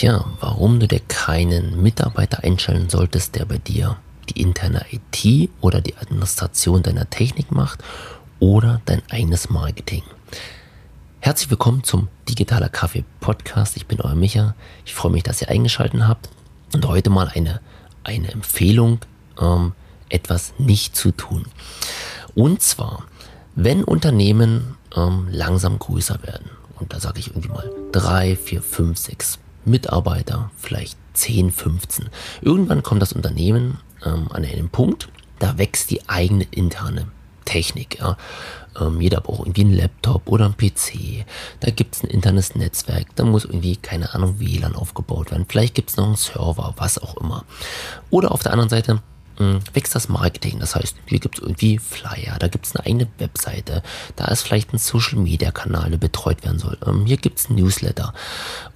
Ja, warum du dir keinen Mitarbeiter einstellen solltest, der bei dir die interne IT oder die Administration deiner Technik macht oder dein eigenes Marketing. Herzlich willkommen zum Digitaler Kaffee Podcast. Ich bin euer Micha. Ich freue mich, dass ihr eingeschaltet habt und heute mal eine, eine Empfehlung, ähm, etwas nicht zu tun. Und zwar, wenn Unternehmen ähm, langsam größer werden, und da sage ich irgendwie mal drei, vier, fünf, sechs Mitarbeiter, vielleicht 10, 15. Irgendwann kommt das Unternehmen ähm, an einen Punkt, da wächst die eigene interne Technik. Ja. Ähm, jeder braucht irgendwie einen Laptop oder einen PC. Da gibt es ein internes Netzwerk. Da muss irgendwie, keine Ahnung, WLAN aufgebaut werden. Vielleicht gibt es noch einen Server, was auch immer. Oder auf der anderen Seite wächst das Marketing. Das heißt, hier gibt es irgendwie Flyer, da gibt es eine eigene Webseite, da ist vielleicht ein Social-Media-Kanal, der betreut werden soll. Ähm, hier gibt es ein Newsletter.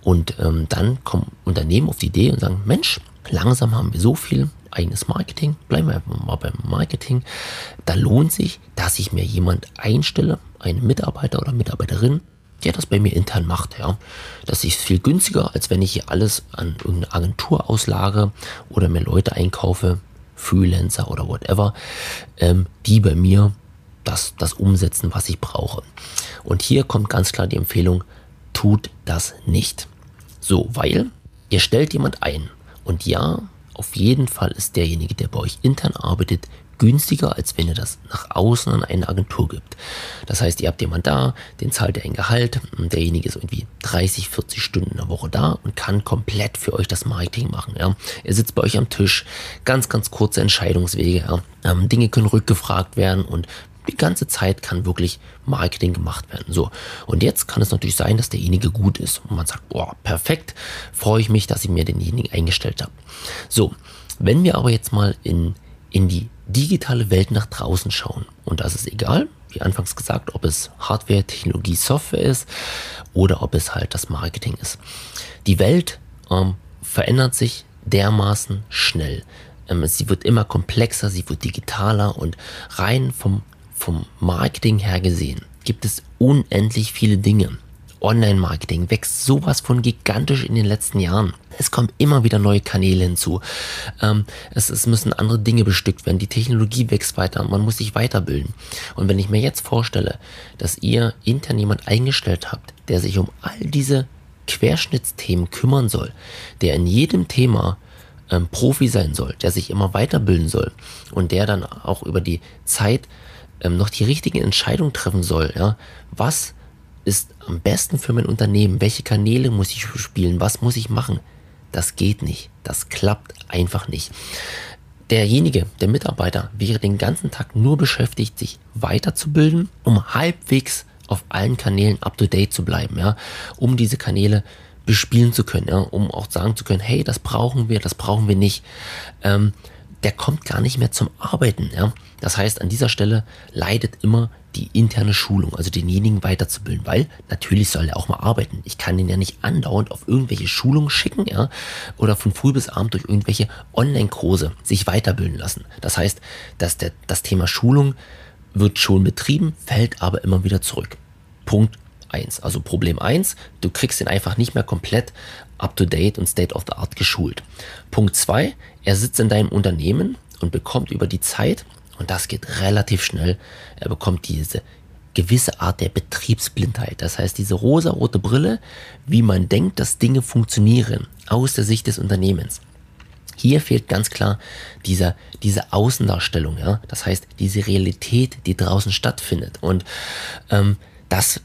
Und ähm, dann kommen Unternehmen auf die Idee und sagen, Mensch, langsam haben wir so viel eigenes Marketing, bleiben wir mal beim Marketing. Da lohnt sich, dass ich mir jemand einstelle, einen Mitarbeiter oder Mitarbeiterin, der das bei mir intern macht. Ja. Das ist viel günstiger, als wenn ich hier alles an irgendeine Agentur auslage oder mir Leute einkaufe, Freelancer oder whatever, ähm, die bei mir das, das umsetzen, was ich brauche. Und hier kommt ganz klar die Empfehlung, tut das nicht. So, weil ihr stellt jemand ein. Und ja, auf jeden Fall ist derjenige, der bei euch intern arbeitet, günstiger, als wenn ihr das nach außen an eine Agentur gibt. Das heißt, ihr habt jemand da, den zahlt ihr ein Gehalt, derjenige ist irgendwie 30, 40 Stunden in der Woche da und kann komplett für euch das Marketing machen. Ja. Er sitzt bei euch am Tisch, ganz, ganz kurze Entscheidungswege. Ja. Ähm, Dinge können rückgefragt werden und die ganze Zeit kann wirklich Marketing gemacht werden. So. Und jetzt kann es natürlich sein, dass derjenige gut ist. Und man sagt, boah, perfekt, freue ich mich, dass ich mir denjenigen eingestellt habe. So. Wenn wir aber jetzt mal in, in die digitale Welt nach draußen schauen. Und das ist egal, wie anfangs gesagt, ob es Hardware, Technologie, Software ist oder ob es halt das Marketing ist. Die Welt ähm, verändert sich dermaßen schnell. Ähm, sie wird immer komplexer, sie wird digitaler und rein vom, vom Marketing her gesehen gibt es unendlich viele Dinge. Online-Marketing wächst sowas von gigantisch in den letzten Jahren. Es kommen immer wieder neue Kanäle hinzu. Ähm, es, es müssen andere Dinge bestückt werden. Die Technologie wächst weiter. Man muss sich weiterbilden. Und wenn ich mir jetzt vorstelle, dass ihr intern jemand eingestellt habt, der sich um all diese Querschnittsthemen kümmern soll, der in jedem Thema ähm, Profi sein soll, der sich immer weiterbilden soll und der dann auch über die Zeit ähm, noch die richtigen Entscheidungen treffen soll, ja, was ist am besten für mein Unternehmen? Welche Kanäle muss ich spielen? Was muss ich machen? Das geht nicht. Das klappt einfach nicht. Derjenige, der Mitarbeiter, wäre den ganzen Tag nur beschäftigt, sich weiterzubilden, um halbwegs auf allen Kanälen up to date zu bleiben, ja, um diese Kanäle bespielen zu können, ja, um auch sagen zu können, hey, das brauchen wir, das brauchen wir nicht. Ähm, der kommt gar nicht mehr zum Arbeiten. Ja? Das heißt, an dieser Stelle leidet immer die interne Schulung, also denjenigen weiterzubilden, weil natürlich soll er auch mal arbeiten. Ich kann ihn ja nicht andauernd auf irgendwelche Schulungen schicken, ja, oder von früh bis abend durch irgendwelche Online-Kurse sich weiterbilden lassen. Das heißt, dass der, das Thema Schulung wird schon betrieben, fällt aber immer wieder zurück. Punkt 1. Also Problem 1, du kriegst ihn einfach nicht mehr komplett up-to-date und state-of-the-art geschult. Punkt 2, er sitzt in deinem Unternehmen und bekommt über die Zeit, und das geht relativ schnell, er bekommt diese gewisse Art der Betriebsblindheit. Das heißt, diese rosa-rote Brille, wie man denkt, dass Dinge funktionieren aus der Sicht des Unternehmens. Hier fehlt ganz klar dieser, diese Außendarstellung, ja. Das heißt, diese Realität, die draußen stattfindet. Und ähm, das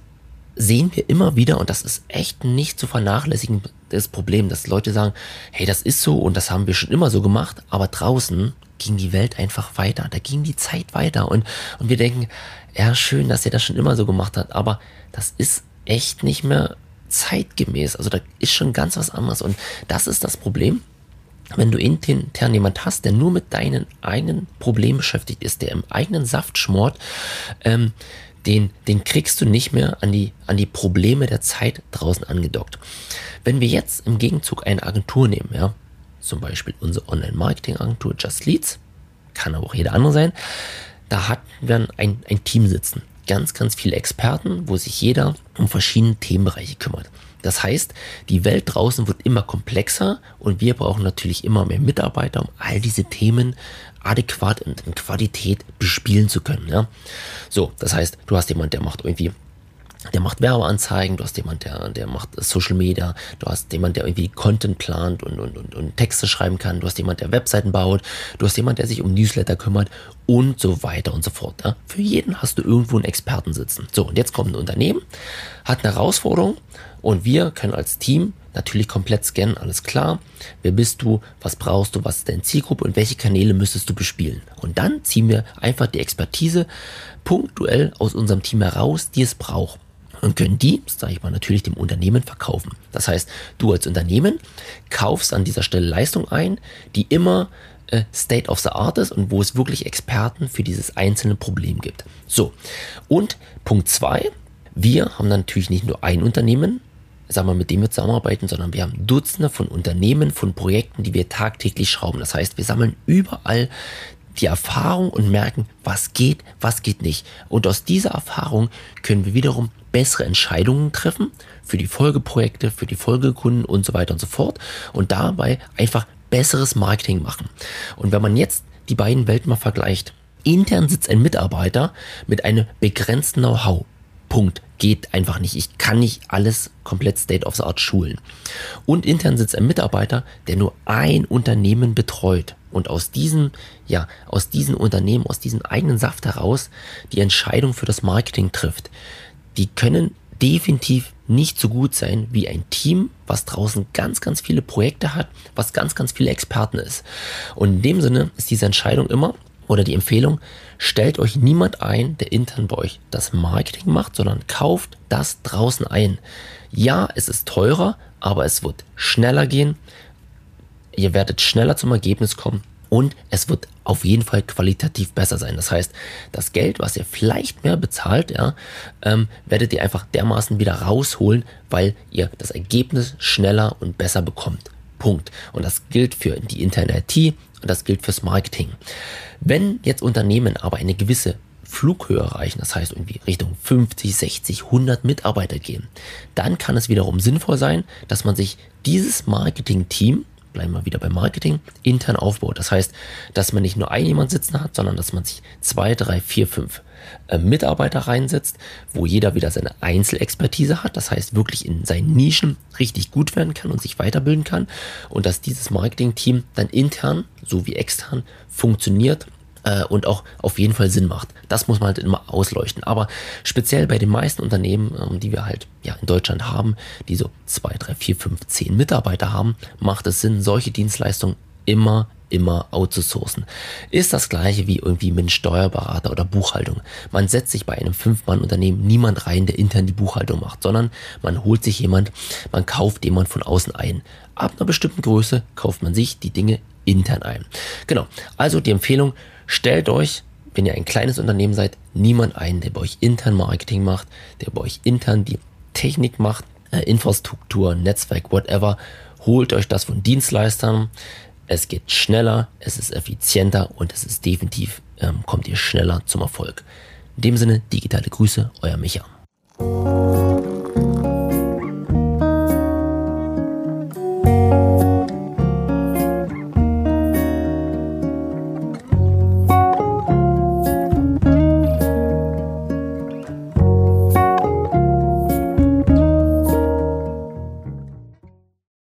sehen wir immer wieder, und das ist echt nicht zu vernachlässigen, das Problem, dass Leute sagen, hey, das ist so und das haben wir schon immer so gemacht, aber draußen ging die Welt einfach weiter, da ging die Zeit weiter und, und wir denken, ja, schön, dass er das schon immer so gemacht hat, aber das ist echt nicht mehr zeitgemäß, also da ist schon ganz was anderes und das ist das Problem, wenn du intern jemand hast, der nur mit deinen eigenen Problemen beschäftigt ist, der im eigenen Saft schmort, ähm, den, den kriegst du nicht mehr an die, an die Probleme der Zeit draußen angedockt. Wenn wir jetzt im Gegenzug eine Agentur nehmen, ja, zum Beispiel unsere Online-Marketing-Agentur Just Leads, kann aber auch jeder andere sein, da hatten wir ein, ein Team sitzen. ganz, ganz viele Experten, wo sich jeder um verschiedene Themenbereiche kümmert. Das heißt, die Welt draußen wird immer komplexer und wir brauchen natürlich immer mehr Mitarbeiter, um all diese Themen adäquat und in Qualität bespielen zu können. Ja? So, das heißt, du hast jemand, der macht irgendwie der macht Werbeanzeigen, du hast jemand, der, der macht Social Media, du hast jemand, der irgendwie Content plant und, und, und, und Texte schreiben kann, du hast jemand, der Webseiten baut, du hast jemand, der sich um Newsletter kümmert und so weiter und so fort. Ja? Für jeden hast du irgendwo einen Experten sitzen. So, und jetzt kommt ein Unternehmen, hat eine Herausforderung und wir können als Team natürlich komplett scannen, alles klar. Wer bist du? Was brauchst du? Was ist deine Zielgruppe? Und welche Kanäle müsstest du bespielen? Und dann ziehen wir einfach die Expertise punktuell aus unserem Team heraus, die es braucht und können die, sage ich mal, natürlich dem Unternehmen verkaufen. Das heißt, du als Unternehmen kaufst an dieser Stelle Leistung ein, die immer äh, State of the Art ist und wo es wirklich Experten für dieses einzelne Problem gibt. So, und Punkt zwei: wir haben natürlich nicht nur ein Unternehmen, sagen wir, mit dem wir zusammenarbeiten, sondern wir haben Dutzende von Unternehmen, von Projekten, die wir tagtäglich schrauben. Das heißt, wir sammeln überall die Erfahrung und merken, was geht, was geht nicht. Und aus dieser Erfahrung können wir wiederum bessere Entscheidungen treffen für die Folgeprojekte, für die Folgekunden und so weiter und so fort und dabei einfach besseres Marketing machen. Und wenn man jetzt die beiden Welten mal vergleicht, intern sitzt ein Mitarbeiter mit einem begrenzten Know-how. Punkt. Geht einfach nicht. Ich kann nicht alles komplett State of the Art schulen. Und intern sitzt ein Mitarbeiter, der nur ein Unternehmen betreut und aus diesem, ja, aus diesem Unternehmen, aus diesem eigenen Saft heraus die Entscheidung für das Marketing trifft die können definitiv nicht so gut sein wie ein Team, was draußen ganz, ganz viele Projekte hat, was ganz, ganz viele Experten ist. Und in dem Sinne ist diese Entscheidung immer oder die Empfehlung, stellt euch niemand ein, der intern bei euch das Marketing macht, sondern kauft das draußen ein. Ja, es ist teurer, aber es wird schneller gehen. Ihr werdet schneller zum Ergebnis kommen und es wird auf jeden Fall qualitativ besser sein. Das heißt, das Geld, was ihr vielleicht mehr bezahlt, ja, ähm, werdet ihr einfach dermaßen wieder rausholen, weil ihr das Ergebnis schneller und besser bekommt. Punkt. Und das gilt für die interne IT und das gilt fürs Marketing. Wenn jetzt Unternehmen aber eine gewisse Flughöhe erreichen, das heißt irgendwie Richtung 50, 60, 100 Mitarbeiter gehen, dann kann es wiederum sinnvoll sein, dass man sich dieses Marketing-Team bleiben wir wieder beim Marketing, intern aufbaut. Das heißt, dass man nicht nur ein jemand sitzen hat, sondern dass man sich zwei, drei, vier, fünf äh, Mitarbeiter reinsetzt, wo jeder wieder seine Einzelexpertise hat. Das heißt, wirklich in seinen Nischen richtig gut werden kann und sich weiterbilden kann. Und dass dieses Marketing-Team dann intern sowie extern funktioniert äh, und auch auf jeden Fall Sinn macht. Das muss man halt immer ausleuchten. Aber speziell bei den meisten Unternehmen, ähm, die wir halt ja in Deutschland haben, die so zwei, drei, vier, fünf, zehn Mitarbeiter haben, macht es Sinn, solche Dienstleistungen immer immer outzusourcen. Ist das gleiche wie irgendwie mit einem Steuerberater oder Buchhaltung. Man setzt sich bei einem Fünf-Mann-Unternehmen niemand rein, der intern die Buchhaltung macht, sondern man holt sich jemand, man kauft jemand von außen ein. Ab einer bestimmten Größe kauft man sich die Dinge intern ein. Genau. Also die Empfehlung, stellt euch, wenn ihr ein kleines Unternehmen seid, niemand ein, der bei euch intern Marketing macht, der bei euch intern die Technik macht, äh, Infrastruktur, Netzwerk, whatever. Holt euch das von Dienstleistern. Es geht schneller, es ist effizienter und es ist definitiv, ähm, kommt ihr schneller zum Erfolg. In dem Sinne, digitale Grüße, euer Micha.